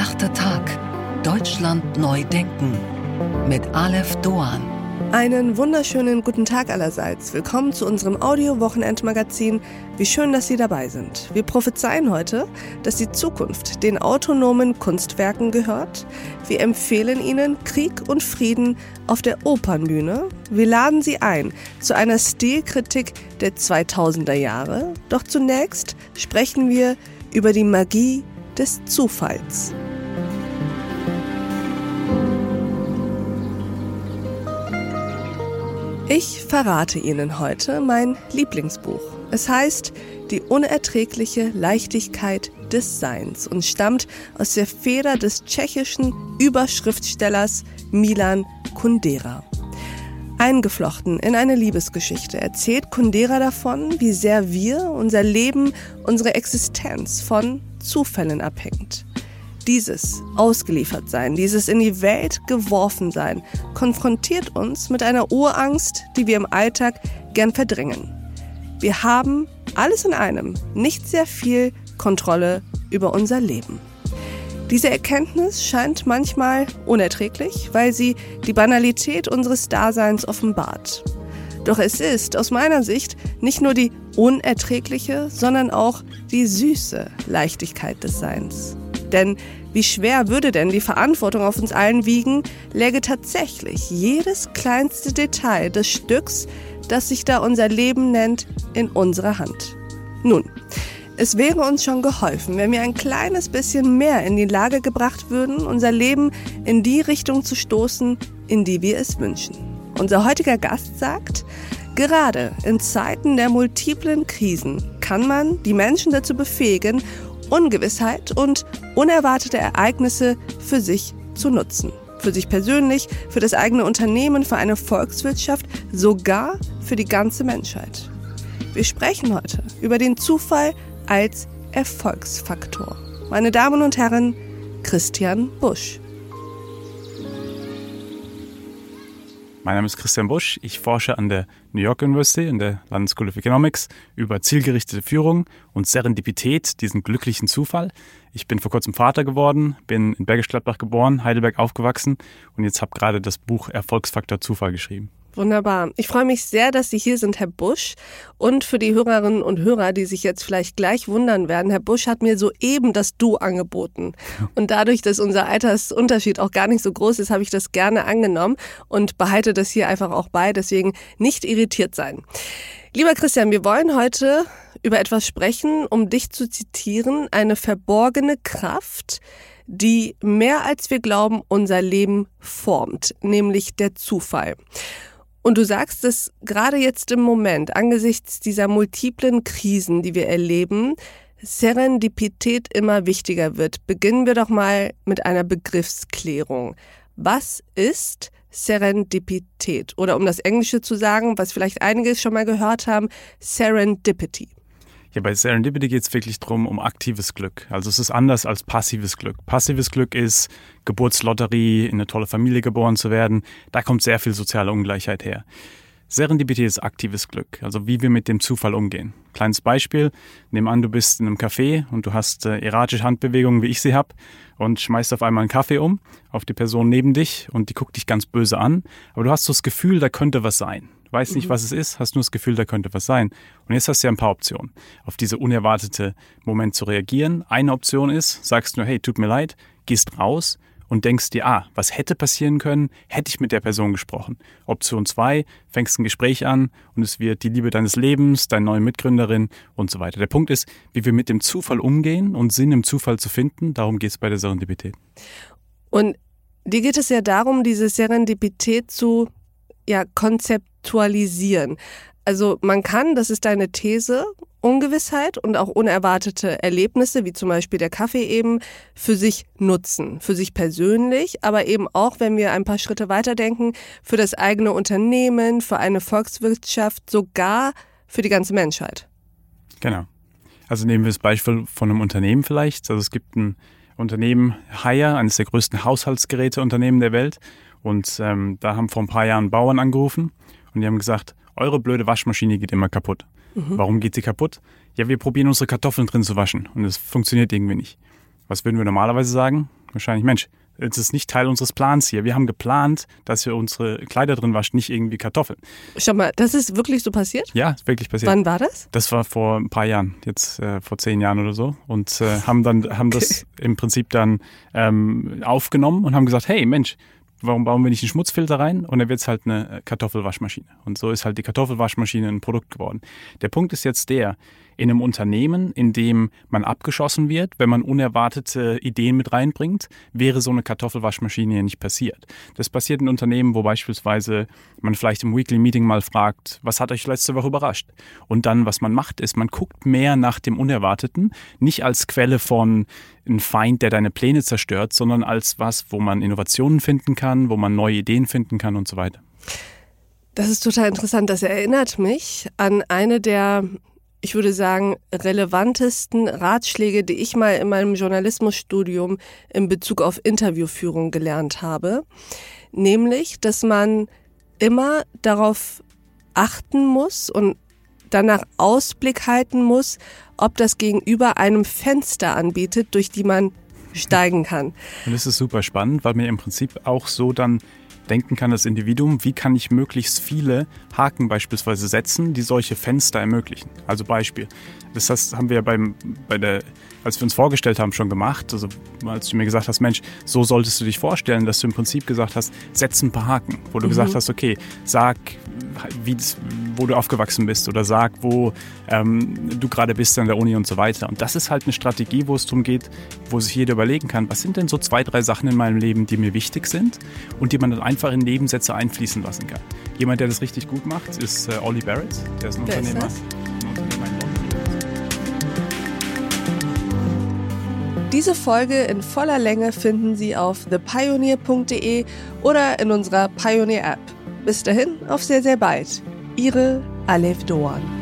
Achter Tag. Deutschland neu denken. Mit Aleph Doan. Einen wunderschönen guten Tag allerseits. Willkommen zu unserem Audio-Wochenendmagazin. Wie schön, dass Sie dabei sind. Wir prophezeien heute, dass die Zukunft den autonomen Kunstwerken gehört. Wir empfehlen Ihnen Krieg und Frieden auf der Opernbühne. Wir laden Sie ein zu einer Stilkritik der 2000er Jahre. Doch zunächst sprechen wir über die Magie des Zufalls. Ich verrate Ihnen heute mein Lieblingsbuch. Es heißt Die unerträgliche Leichtigkeit des Seins und stammt aus der Feder des tschechischen Überschriftstellers Milan Kundera. Eingeflochten in eine Liebesgeschichte erzählt Kundera davon, wie sehr wir, unser Leben, unsere Existenz von Zufällen abhängt. Dieses Ausgeliefertsein, dieses in die Welt geworfen sein, konfrontiert uns mit einer Urangst, die wir im Alltag gern verdrängen. Wir haben alles in einem nicht sehr viel Kontrolle über unser Leben. Diese Erkenntnis scheint manchmal unerträglich, weil sie die Banalität unseres Daseins offenbart. Doch es ist aus meiner Sicht nicht nur die unerträgliche, sondern auch die süße Leichtigkeit des Seins. Denn wie schwer würde denn die Verantwortung auf uns allen wiegen, läge tatsächlich jedes kleinste Detail des Stücks, das sich da unser Leben nennt, in unserer Hand. Nun, es wäre uns schon geholfen, wenn wir ein kleines bisschen mehr in die Lage gebracht würden, unser Leben in die Richtung zu stoßen, in die wir es wünschen. Unser heutiger Gast sagt, gerade in Zeiten der multiplen Krisen kann man die Menschen dazu befähigen, Ungewissheit und unerwartete Ereignisse für sich zu nutzen. Für sich persönlich, für das eigene Unternehmen, für eine Volkswirtschaft, sogar für die ganze Menschheit. Wir sprechen heute über den Zufall als Erfolgsfaktor. Meine Damen und Herren, Christian Busch. Mein Name ist Christian Busch. Ich forsche an der New York University in der London School of Economics über zielgerichtete Führung und Serendipität, diesen glücklichen Zufall. Ich bin vor kurzem Vater geworden, bin in Bergisch Gladbach geboren, Heidelberg aufgewachsen und jetzt habe gerade das Buch Erfolgsfaktor Zufall geschrieben. Wunderbar. Ich freue mich sehr, dass Sie hier sind, Herr Busch. Und für die Hörerinnen und Hörer, die sich jetzt vielleicht gleich wundern werden, Herr Busch hat mir soeben das Du angeboten. Und dadurch, dass unser Altersunterschied auch gar nicht so groß ist, habe ich das gerne angenommen und behalte das hier einfach auch bei. Deswegen nicht irritiert sein. Lieber Christian, wir wollen heute über etwas sprechen, um dich zu zitieren, eine verborgene Kraft, die mehr als wir glauben unser Leben formt, nämlich der Zufall. Und du sagst, dass gerade jetzt im Moment, angesichts dieser multiplen Krisen, die wir erleben, Serendipität immer wichtiger wird. Beginnen wir doch mal mit einer Begriffsklärung. Was ist Serendipität? Oder um das Englische zu sagen, was vielleicht einige schon mal gehört haben, Serendipity. Ja, bei Serendipity geht es wirklich darum, um aktives Glück. Also es ist anders als passives Glück. Passives Glück ist Geburtslotterie, in eine tolle Familie geboren zu werden. Da kommt sehr viel soziale Ungleichheit her. Serendipity ist aktives Glück, also wie wir mit dem Zufall umgehen. Kleines Beispiel, nehmen an, du bist in einem Café und du hast äh, erratische Handbewegungen, wie ich sie habe, und schmeißt auf einmal einen Kaffee um auf die Person neben dich und die guckt dich ganz böse an, aber du hast so das Gefühl, da könnte was sein weißt nicht, mhm. was es ist, hast nur das Gefühl, da könnte was sein. Und jetzt hast du ja ein paar Optionen, auf diese unerwartete Moment zu reagieren. Eine Option ist, sagst nur, hey, tut mir leid, gehst raus und denkst dir, ah, was hätte passieren können, hätte ich mit der Person gesprochen. Option zwei, fängst ein Gespräch an und es wird die Liebe deines Lebens, deine neue Mitgründerin und so weiter. Der Punkt ist, wie wir mit dem Zufall umgehen und Sinn im Zufall zu finden, darum geht es bei der Serendipität. Und dir geht es ja darum, diese Serendipität zu ja, konzeptualisieren. Also man kann, das ist deine These, Ungewissheit und auch unerwartete Erlebnisse, wie zum Beispiel der Kaffee eben, für sich nutzen, für sich persönlich, aber eben auch, wenn wir ein paar Schritte weiterdenken, für das eigene Unternehmen, für eine Volkswirtschaft, sogar für die ganze Menschheit. Genau. Also nehmen wir das Beispiel von einem Unternehmen vielleicht. Also es gibt ein Unternehmen, Haier, eines der größten Haushaltsgeräteunternehmen der Welt. Und ähm, da haben vor ein paar Jahren Bauern angerufen und die haben gesagt, eure blöde Waschmaschine geht immer kaputt. Mhm. Warum geht sie kaputt? Ja, wir probieren unsere Kartoffeln drin zu waschen und es funktioniert irgendwie nicht. Was würden wir normalerweise sagen? Wahrscheinlich, Mensch, es ist nicht Teil unseres Plans hier. Wir haben geplant, dass wir unsere Kleider drin waschen, nicht irgendwie Kartoffeln. Schau mal, das ist wirklich so passiert? Ja, ist wirklich passiert. Wann war das? Das war vor ein paar Jahren, jetzt äh, vor zehn Jahren oder so. Und äh, haben dann haben das im Prinzip dann ähm, aufgenommen und haben gesagt, hey Mensch, warum bauen wir nicht einen Schmutzfilter rein? Und dann wird es halt eine Kartoffelwaschmaschine. Und so ist halt die Kartoffelwaschmaschine ein Produkt geworden. Der Punkt ist jetzt der, in einem Unternehmen, in dem man abgeschossen wird, wenn man unerwartete Ideen mit reinbringt, wäre so eine Kartoffelwaschmaschine ja nicht passiert. Das passiert in Unternehmen, wo beispielsweise man vielleicht im Weekly Meeting mal fragt, was hat euch letzte Woche überrascht? Und dann, was man macht, ist, man guckt mehr nach dem Unerwarteten, nicht als Quelle von ein Feind, der deine Pläne zerstört, sondern als was, wo man Innovationen finden kann, wo man neue Ideen finden kann und so weiter. Das ist total interessant. Das erinnert mich an eine der ich würde sagen, relevantesten Ratschläge, die ich mal in meinem Journalismusstudium in Bezug auf Interviewführung gelernt habe. Nämlich, dass man immer darauf achten muss und danach Ausblick halten muss, ob das Gegenüber einem Fenster anbietet, durch die man steigen kann. Und das ist super spannend, weil mir im Prinzip auch so dann denken kann, das Individuum, wie kann ich möglichst viele Haken beispielsweise setzen, die solche Fenster ermöglichen. Also Beispiel. Das heißt, haben wir beim, bei der, als wir uns vorgestellt haben, schon gemacht. Also als du mir gesagt hast, Mensch, so solltest du dich vorstellen, dass du im Prinzip gesagt hast, setz ein paar Haken, wo du mhm. gesagt hast, okay, sag, wie, wo du aufgewachsen bist oder sag, wo ähm, du gerade bist an der Uni und so weiter. Und das ist halt eine Strategie, wo es darum geht, wo sich jeder überlegen kann, was sind denn so zwei, drei Sachen in meinem Leben, die mir wichtig sind und die man dann einfach in Nebensätze einfließen lassen kann. Jemand, der das richtig gut macht, ist äh, Ollie Barrett, der ist ein der Unternehmer. Ist Diese Folge in voller Länge finden Sie auf thepioneer.de oder in unserer Pioneer App. Bis dahin, auf sehr, sehr bald. Ihre Alef Doan.